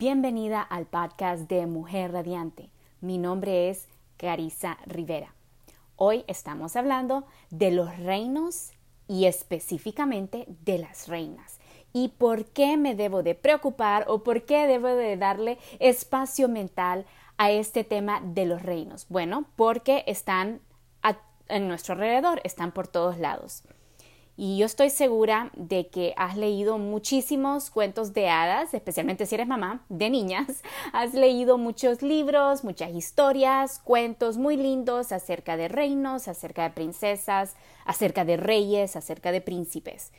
Bienvenida al podcast de Mujer Radiante. Mi nombre es Carissa Rivera. Hoy estamos hablando de los reinos y específicamente de las reinas. ¿Y por qué me debo de preocupar o por qué debo de darle espacio mental a este tema de los reinos? Bueno, porque están en nuestro alrededor, están por todos lados. Y yo estoy segura de que has leído muchísimos cuentos de hadas, especialmente si eres mamá de niñas. Has leído muchos libros, muchas historias, cuentos muy lindos acerca de reinos, acerca de princesas, acerca de reyes, acerca de príncipes.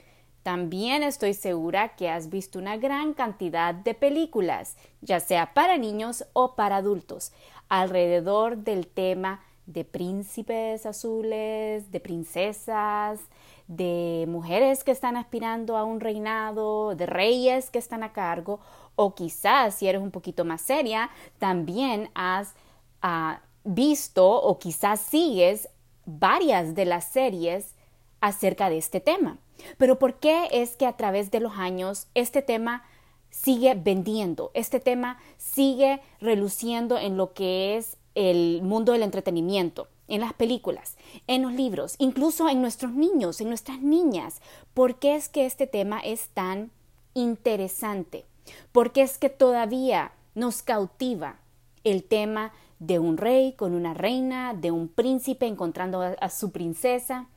También estoy segura que has visto una gran cantidad de películas, ya sea para niños o para adultos, alrededor del tema de príncipes azules, de princesas, de mujeres que están aspirando a un reinado, de reyes que están a cargo, o quizás si eres un poquito más seria, también has ah, visto o quizás sigues varias de las series acerca de este tema. Pero ¿por qué es que a través de los años este tema sigue vendiendo, este tema sigue reluciendo en lo que es el mundo del entretenimiento? en las películas, en los libros, incluso en nuestros niños, en nuestras niñas. ¿Por qué es que este tema es tan interesante? ¿Por qué es que todavía nos cautiva el tema de un rey con una reina, de un príncipe encontrando a, su princesa?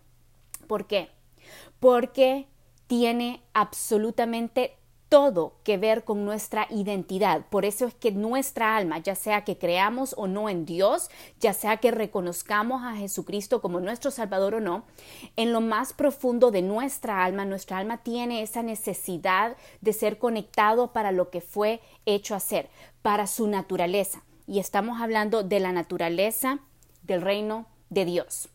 ¿Por qué? Porque tiene absolutamente todo que ver con nuestra identidad. Por eso es que nuestra alma, ya sea que creamos o no en Dios, ya sea que reconozcamos a Jesucristo como nuestro Salvador o no, en lo más profundo de nuestra alma, nuestra alma tiene esa necesidad de ser conectado para lo que fue hecho hacer, para su naturaleza. Y estamos hablando de la naturaleza del reino de Dios.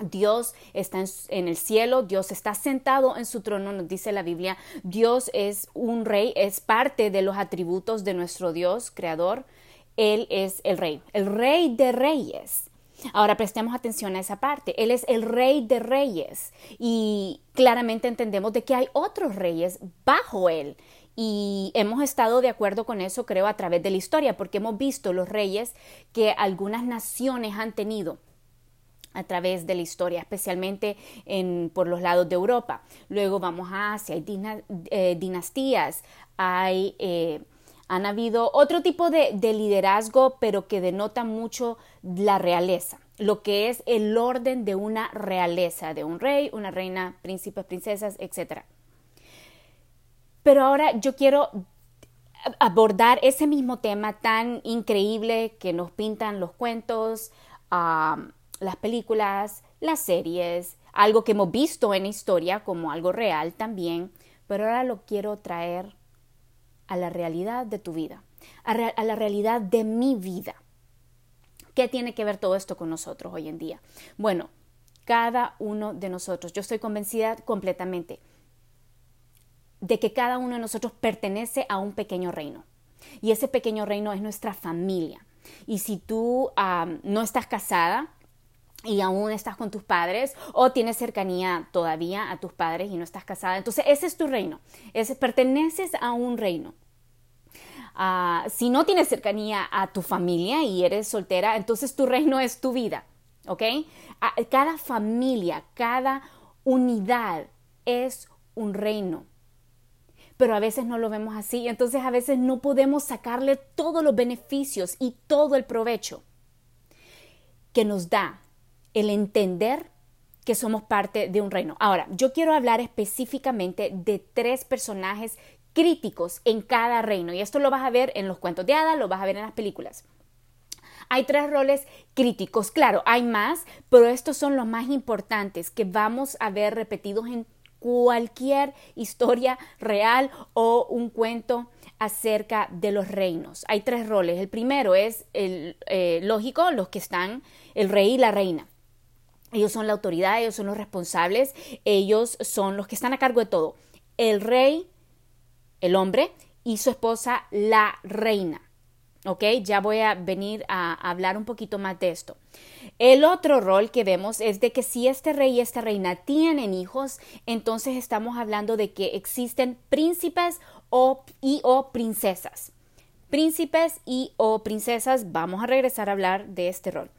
Dios está en, el cielo, Dios está sentado en su trono, nos dice la Biblia. Dios es un rey, es parte de los atributos de nuestro Dios creador. Él es el rey, el rey de reyes. Ahora prestemos atención a esa parte. Él es el rey de reyes y claramente entendemos de que hay otros reyes bajo él. Y hemos estado de acuerdo con eso, creo, a través de la historia, porque hemos visto los reyes que algunas naciones han tenido a través de la historia, especialmente en, por los lados de Europa. Luego vamos a Asia, hay eh, dinastías, hay, eh, han habido otro tipo de, de liderazgo, pero que denota mucho la realeza, lo que es el orden de una realeza, de un rey, una reina, príncipes, princesas, etc. Pero ahora yo quiero abordar ese mismo tema tan increíble que nos pintan los cuentos, las películas, las series, algo que hemos visto en historia como algo real también, pero ahora lo quiero traer a la realidad de tu vida, a, a la realidad de mi vida. ¿Qué tiene que ver todo esto con nosotros hoy en día? Bueno, cada uno de nosotros, yo estoy convencida completamente de que cada uno de nosotros pertenece a un pequeño reino. Y ese pequeño reino es nuestra familia. Y si tú no estás casada, y aún estás con tus padres o tienes cercanía todavía a tus padres y no estás casada. Entonces ese es tu reino, perteneces a un reino. Ah, si no tienes cercanía a tu familia y eres soltera, entonces tu reino es tu vida, ¿ok? Ah, cada familia, cada unidad es un reino. Pero a veces no lo vemos así, entonces a veces no podemos sacarle todos los beneficios y todo el provecho que nos da el entender que somos parte de un reino. Ahora, yo quiero hablar específicamente de tres personajes críticos en cada reino y esto lo vas a ver en los cuentos de hadas, lo vas a ver en las películas. Hay tres roles críticos, claro, hay más, pero estos son los más importantes que vamos a ver repetidos en cualquier historia real o un cuento acerca de los reinos. Hay tres roles. El primero es el eh, lógico, los que están el rey y la reina. Ellos son la autoridad, ellos son los responsables, ellos son los que están a cargo de todo. El rey, el hombre, y su esposa, la reina. ¿Ok? Ya voy a venir a hablar un poquito más de esto. El otro rol que vemos es de que si este rey y esta reina tienen hijos, entonces estamos hablando de que existen príncipes o, y o princesas. príncipes y o princesas. Vamos a regresar a hablar de este rol.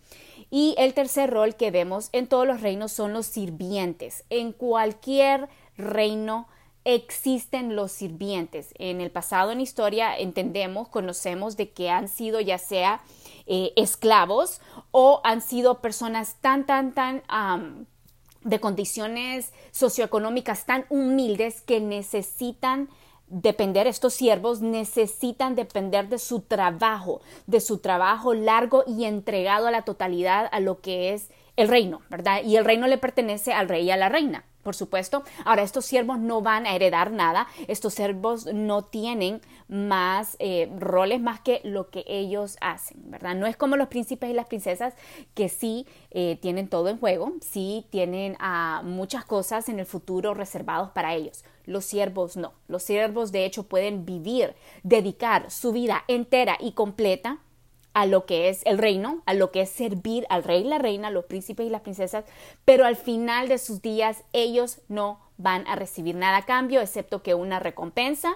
Y el tercer rol que vemos en todos los reinos son los sirvientes. En cualquier reino existen los sirvientes. En el pasado, en historia, entendemos, conocemos de que han sido ya sea eh, esclavos o han sido personas tan, tan, tan de condiciones socioeconómicas tan humildes que necesitan depender, estos siervos necesitan depender de su trabajo, de su trabajo largo y entregado a la totalidad a lo que es el reino, ¿verdad? Y el reino le pertenece al rey y a la reina por supuesto. Ahora, estos siervos no van a heredar nada, estos siervos no tienen más eh, roles más que lo que ellos hacen, ¿verdad? No es como los príncipes y las princesas que sí eh, tienen todo en juego, sí tienen uh, muchas cosas en el futuro reservados para ellos. Los siervos no. Los siervos de hecho pueden vivir, dedicar su vida entera y completa a lo que es el reino, a lo que es servir al rey la reina, los príncipes y las princesas, pero al final de sus días ellos no van a recibir nada a cambio, excepto que una recompensa,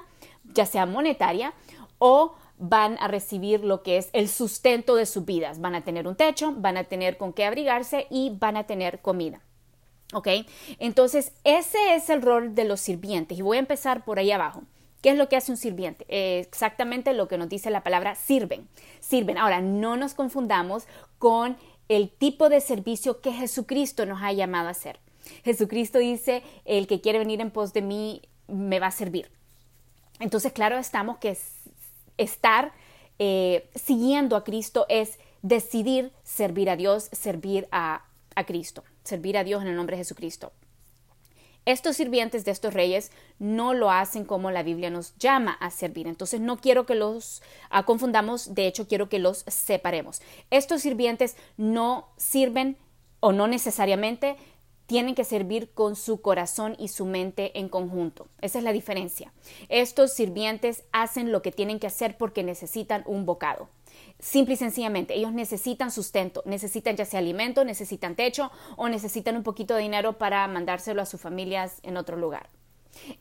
ya sea monetaria o van a recibir lo que es el sustento de sus vidas. Van a tener un techo, van a tener con qué abrigarse y van a tener comida. ¿Ok? Entonces, ese es el rol de los sirvientes y voy a empezar por ahí abajo. ¿Qué es lo que hace un sirviente? exactamente lo que nos dice la palabra sirven. Sirven. Ahora, no nos confundamos con el tipo de servicio que Jesucristo nos ha llamado a hacer. Jesucristo dice, el que quiere venir en pos de mí me va a servir. Entonces, claro, estamos que estar eh, siguiendo a Cristo es decidir servir a Dios, servir a, a Cristo, servir a Dios en el nombre de Jesucristo. Estos sirvientes de estos reyes no lo hacen como la Biblia nos llama a servir. Entonces no quiero que los ah, confundamos, de hecho quiero que los separemos. Estos sirvientes no sirven o no necesariamente tienen que servir con su corazón y su mente en conjunto. Esa es la diferencia. Estos sirvientes hacen lo que tienen que hacer porque necesitan un bocado. Simple y sencillamente, ellos necesitan sustento, necesitan ya sea alimento, necesitan techo o necesitan un poquito de dinero para mandárselo a sus familias en otro lugar.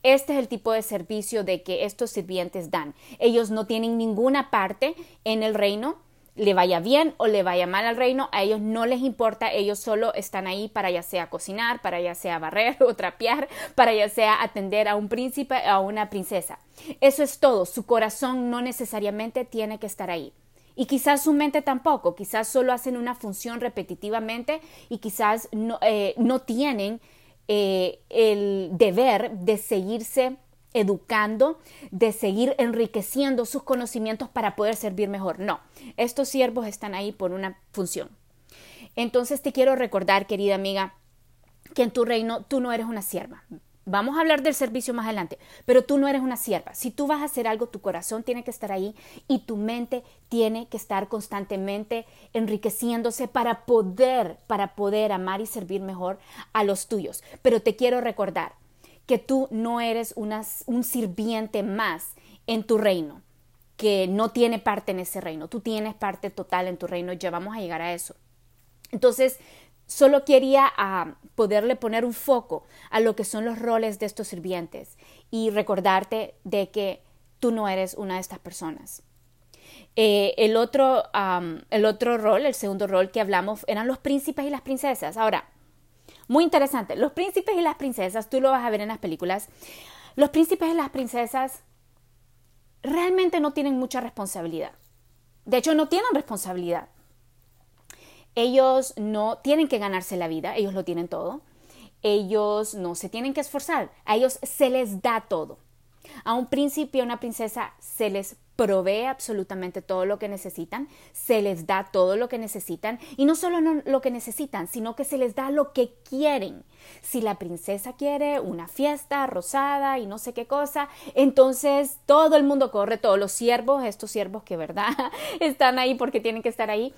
Este es el tipo de servicio de que estos sirvientes dan. Ellos no tienen ninguna parte en el reino, le vaya bien o le vaya mal al reino, a ellos no les importa, ellos solo están ahí para ya sea cocinar, para ya sea barrer o trapear, para ya sea atender a un príncipe o a una princesa. Eso es todo, su corazón no necesariamente tiene que estar ahí. Y quizás su mente tampoco, quizás solo hacen una función repetitivamente y quizás no, eh, no tienen eh, el deber de seguirse educando, de seguir enriqueciendo sus conocimientos para poder servir mejor. No, estos siervos están ahí por una función. Entonces te quiero recordar, querida amiga, que en tu reino tú no eres una sierva. Vamos a hablar del servicio más adelante, pero tú no eres una sierva. Si tú vas a hacer algo, tu corazón tiene que estar ahí y tu mente tiene que estar constantemente enriqueciéndose para poder, para poder amar y servir mejor a los tuyos. Pero te quiero recordar que tú no eres un sirviente más en tu reino, que no tiene parte en ese reino. Tú tienes parte total en tu reino ya vamos a llegar a eso. Entonces, Solo quería ah, poderle poner un foco a lo que son los roles de estos sirvientes y recordarte de que tú no eres una de estas personas. Eh, el, otro, el otro rol, el segundo rol que hablamos, eran los príncipes y las princesas. Ahora, muy interesante, los príncipes y las princesas, tú lo vas a ver en las películas, los príncipes y las princesas realmente no tienen mucha responsabilidad. De hecho, no tienen responsabilidad. Ellos no tienen que ganarse la vida, ellos lo tienen todo. Ellos no se tienen que esforzar, a ellos se les da todo. A un príncipe y a una princesa se les provee absolutamente todo lo que necesitan, se les da todo lo que necesitan y no solo lo que necesitan, sino que se les da lo que quieren. Si la princesa quiere una fiesta rosada y no sé qué cosa, entonces todo el mundo corre, todos los siervos, estos siervos que verdad están ahí porque tienen que estar ahí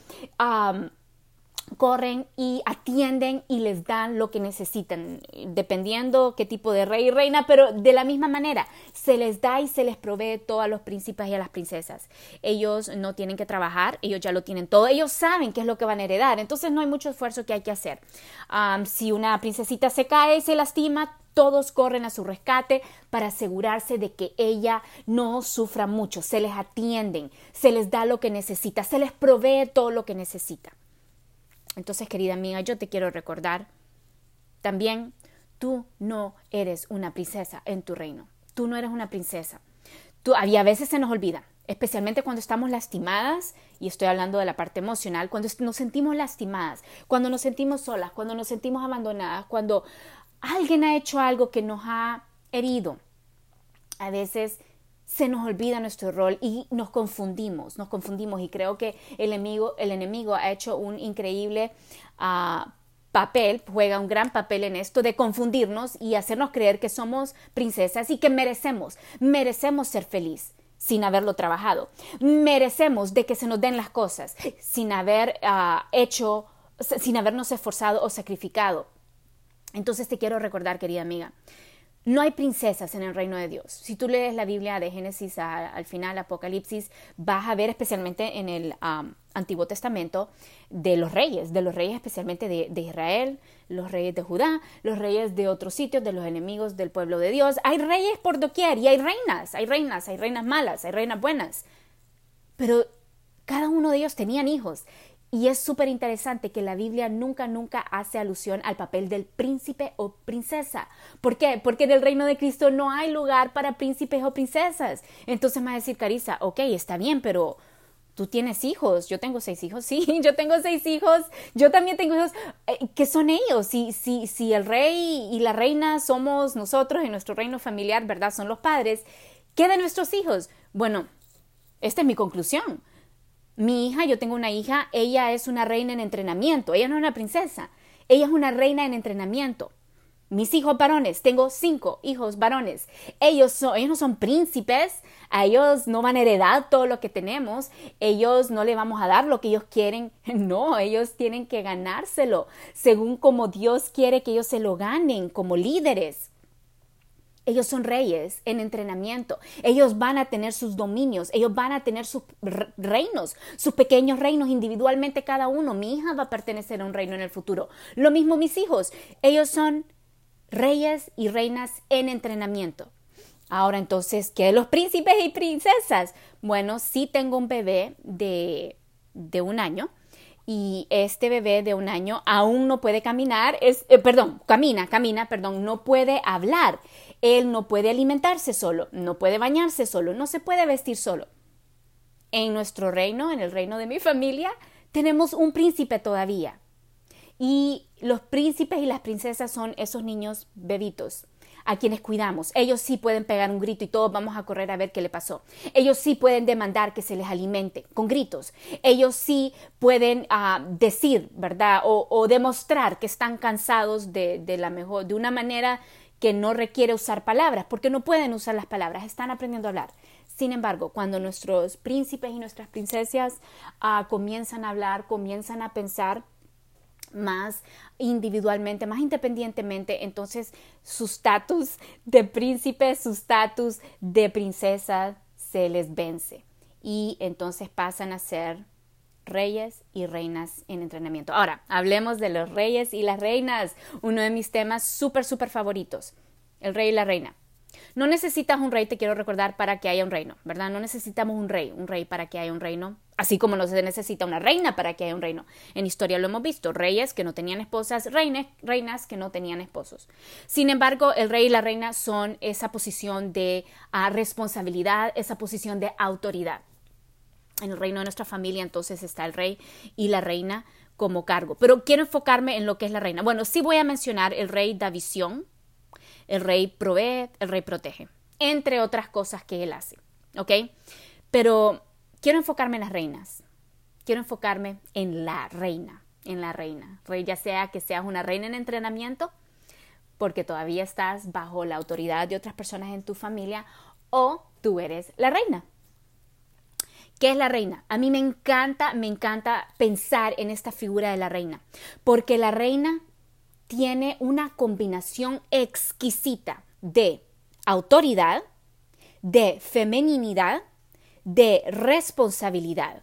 corren y atienden y les dan lo que necesitan, dependiendo qué tipo de rey y reina, pero de la misma manera, se les da y se les provee todo a los príncipes y a las princesas. Ellos no tienen que trabajar, ellos ya lo tienen todo, ellos saben qué es lo que van a heredar, entonces no hay mucho esfuerzo que hay que hacer. si una princesita se cae, se lastima, todos corren a su rescate para asegurarse de que ella no sufra mucho, se les atienden, se les da lo que necesita, se les provee todo lo que necesita. Entonces, querida amiga, yo te quiero recordar también, tú no eres una princesa en tu reino. Tú no eres una princesa. Tú, a veces se nos olvida, especialmente cuando estamos lastimadas, y estoy hablando de la parte emocional, cuando nos sentimos lastimadas, cuando nos sentimos solas, cuando nos sentimos abandonadas, cuando alguien ha hecho algo que nos ha herido. A veces se nos olvida nuestro rol y nos confundimos, nos confundimos y creo que el enemigo, el enemigo ha hecho un increíble ah, papel, juega un gran papel en esto de confundirnos y hacernos creer que somos princesas y que merecemos, merecemos ser feliz sin haberlo trabajado, merecemos de que se nos den las cosas sin haber ah, hecho, sin habernos esforzado o sacrificado. Entonces te quiero recordar, querida amiga, no hay princesas en el reino de Dios. Si tú lees la Biblia de Génesis al final, Apocalipsis, vas a ver especialmente en el Antiguo Testamento de los reyes, de los reyes especialmente de, de, Israel, los reyes de Judá, los reyes de otros sitios, de los enemigos del pueblo de Dios. Hay reyes por doquier y hay reinas, hay reinas, hay reinas malas, hay reinas buenas. Pero cada uno de ellos tenían hijos y es súper interesante que la Biblia nunca, nunca hace alusión al papel del príncipe o princesa. ¿Por qué? Porque en el reino de Cristo no hay lugar para príncipes o princesas. Entonces me va a decir Carisa, ok, está bien, pero tú tienes hijos, yo tengo seis hijos, sí, yo tengo seis hijos, yo también tengo hijos, eh, ¿qué son ellos? Si, si, si el rey y la reina somos nosotros en nuestro reino familiar, ¿verdad? Son los padres, ¿qué de nuestros hijos? Bueno, esta es mi conclusión. Mi hija, yo tengo una hija, ella es una reina en entrenamiento, ella no es una princesa, ella es una reina en entrenamiento. Mis hijos varones, tengo cinco hijos varones. Ellos, ellos no son príncipes, a ellos no van a heredar todo lo que tenemos, ellos no le vamos a dar lo que ellos quieren, no, ellos tienen que ganárselo, según como Dios quiere que ellos se lo ganen como líderes. Ellos son reyes en entrenamiento. Ellos van a tener sus dominios. Ellos van a tener sus reinos, sus pequeños reinos individualmente cada uno. Mi hija va a pertenecer a un reino en el futuro. Lo mismo mis hijos. Ellos son reyes y reinas en entrenamiento. Ahora entonces, ¿qué de los príncipes y princesas? Bueno, sí tengo un bebé de, de un año y este bebé de un año aún no puede caminar, es, eh, perdón, camina, camina, perdón, no puede hablar. Él no puede alimentarse solo, no puede bañarse solo, no se puede vestir solo. En nuestro reino, en el reino de mi familia, tenemos un príncipe todavía. Y los príncipes y las princesas son esos niños bebitos a quienes cuidamos. Ellos sí pueden pegar un grito y todos vamos a correr a ver qué le pasó. Ellos sí pueden demandar que se les alimente con gritos. Ellos sí pueden ah, decir, ¿verdad? O, demostrar que están cansados de, de, la mejor, de una manera que no requiere usar palabras, porque no pueden usar las palabras, están aprendiendo a hablar. Sin embargo, cuando nuestros príncipes y nuestras princesas ah, comienzan a hablar, comienzan a pensar más individualmente, más independientemente, entonces su estatus de príncipe, su estatus de princesa se les vence y entonces pasan a ser reyes y reinas en entrenamiento. Ahora, hablemos de los reyes y las reinas, uno de mis temas súper, súper favoritos, el rey y la reina. No necesitas un rey, te quiero recordar, para que haya un reino, ¿verdad? No necesitamos un rey, un rey para que haya un reino, así como no se necesita una reina para que haya un reino. En historia lo hemos visto, reyes que no tenían esposas, reinas, reinas que no tenían esposos. Sin embargo, el rey y la reina son esa posición de ah, responsabilidad, esa posición de autoridad. En el reino de nuestra familia entonces está el rey y la reina como cargo. Pero quiero enfocarme en lo que es la reina. Bueno, sí voy a mencionar el rey da visión, el rey provee, el rey protege, entre otras cosas que él hace. ¿Ok? Pero quiero enfocarme en las reinas. Quiero enfocarme en la reina, en la reina. Rey, ya sea que seas una reina en entrenamiento, porque todavía estás bajo la autoridad de otras personas en tu familia, o tú eres la reina. ¿Qué es la reina? A mí me encanta, me encanta pensar en esta figura de la reina, porque la reina tiene una combinación exquisita de autoridad, de femeninidad, de responsabilidad.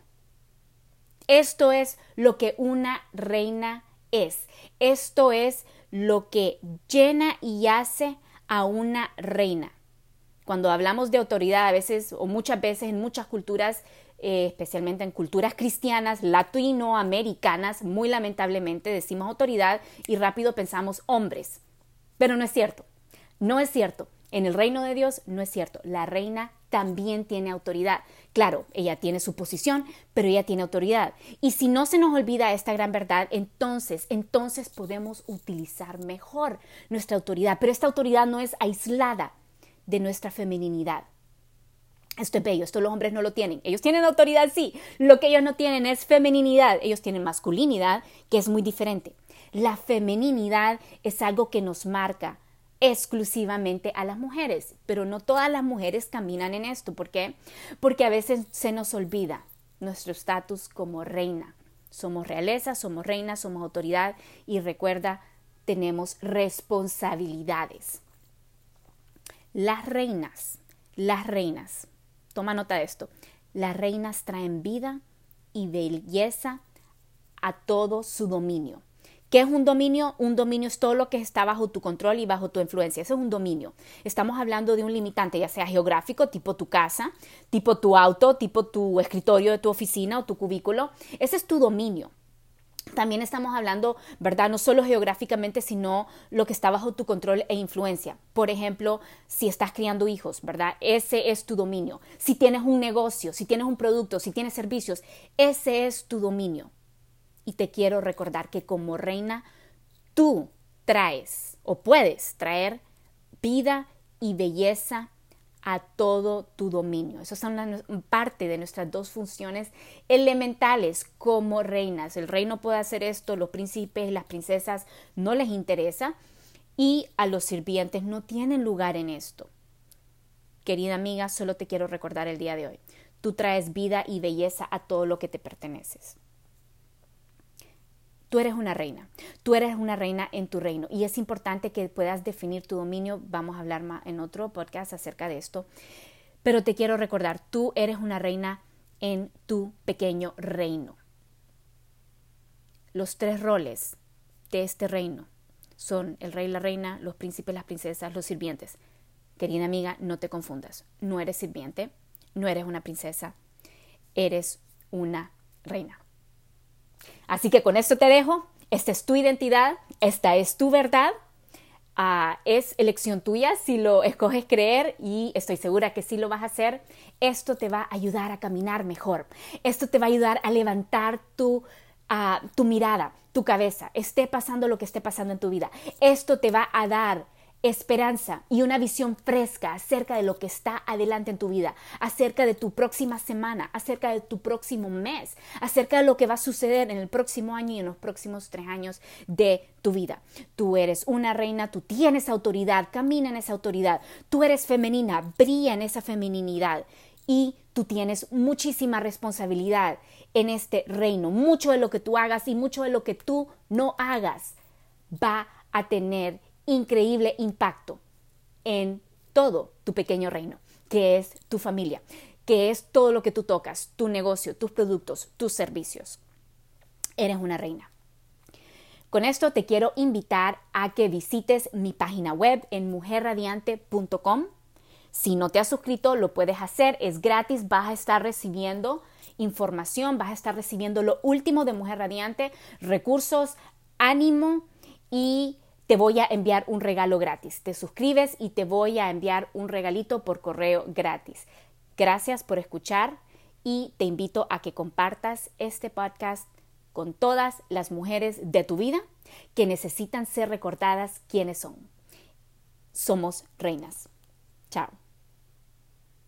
Esto es lo que una reina es. Esto es lo que llena y hace a una reina. Cuando hablamos de autoridad, a veces o muchas veces en muchas culturas, eh, especialmente en culturas cristianas, latinoamericanas, muy lamentablemente decimos autoridad y rápido pensamos hombres. Pero no es cierto. No es cierto. En el reino de Dios no es cierto. La reina también tiene autoridad. Claro, ella tiene su posición, pero ella tiene autoridad. Y si no se nos olvida esta gran verdad, entonces, entonces podemos utilizar mejor nuestra autoridad. Pero esta autoridad no es aislada de nuestra femeninidad. Esto es bello, esto los hombres no lo tienen. Ellos tienen autoridad, sí. Lo que ellos no tienen es femeninidad. Ellos tienen masculinidad, que es muy diferente. La femeninidad es algo que nos marca, exclusivamente a las mujeres, pero no todas las mujeres caminan en esto. ¿Por qué? Porque a veces se nos olvida nuestro estatus como reina. Somos realeza, somos reina, somos autoridad y recuerda, tenemos responsabilidades. Las reinas, las reinas, toma nota de esto, las reinas traen vida y belleza a todo su dominio. ¿Qué es un dominio? Un dominio es todo lo que está bajo tu control y bajo tu influencia. Eso es un dominio. Estamos hablando de un limitante, ya sea geográfico, tipo tu casa, tipo tu auto, tipo tu escritorio de tu oficina o tu cubículo. Ese es tu dominio. También estamos hablando, ¿verdad? No solo geográficamente, sino lo que está bajo tu control e influencia. Por ejemplo, si estás criando hijos, ¿verdad? Ese es tu dominio. Si tienes un negocio, si tienes un producto, si tienes servicios, ese es tu dominio. Y te quiero recordar que como reina tú traes o puedes traer vida y belleza a todo tu dominio. Esas son parte de nuestras dos funciones elementales como reinas. El reino puede hacer esto, los príncipes, las princesas no les interesa y a los sirvientes no tienen lugar en esto. Querida amiga, solo te quiero recordar el día de hoy. Tú traes vida y belleza a todo lo que te perteneces. Tú eres una reina, tú eres una reina en tu reino y es importante que puedas definir tu dominio. Vamos a hablar más en otro podcast acerca de esto. Pero te quiero recordar, tú eres una reina en tu pequeño reino. Los tres roles de este reino son el rey, la reina, los príncipes, las princesas, los sirvientes. Querida amiga, no te confundas. No eres sirviente, no eres una princesa, eres una reina. Así que con esto te dejo. Esta es tu identidad, esta es tu verdad. Ah, es elección tuya si lo escoges creer y estoy segura que si lo vas a hacer. Esto te va a ayudar a caminar mejor. Esto te va a ayudar a levantar tu, ah, tu mirada, tu cabeza, esté pasando lo que esté pasando en tu vida. Esto te va a dar esperanza y una visión fresca acerca de lo que está adelante en tu vida, acerca de tu próxima semana, acerca de tu próximo mes, acerca de lo que va a suceder en el próximo año y en los próximos tres años de tu vida. Tú eres una reina, tú tienes autoridad, camina en esa autoridad, tú eres femenina, brilla en esa femeninidad y tú tienes muchísima responsabilidad en este reino. Mucho de lo que tú hagas y mucho de lo que tú no hagas va a tener increíble impacto en todo tu pequeño reino, que es tu familia, que es todo lo que tú tocas, tu negocio, tus productos, tus servicios. Eres una reina. Con esto te quiero invitar a que visites mi página web en mujerradiante.com. Si no te has suscrito, lo puedes hacer, es gratis, vas a estar recibiendo información, vas a estar recibiendo lo último de Mujer Radiante, recursos, ánimo y te voy a enviar un regalo gratis. Te suscribes y te voy a enviar un regalito por correo gratis. Gracias por escuchar y te invito a que compartas este podcast con todas las mujeres de tu vida que necesitan ser recordadas quiénes son. Somos reinas. Chao.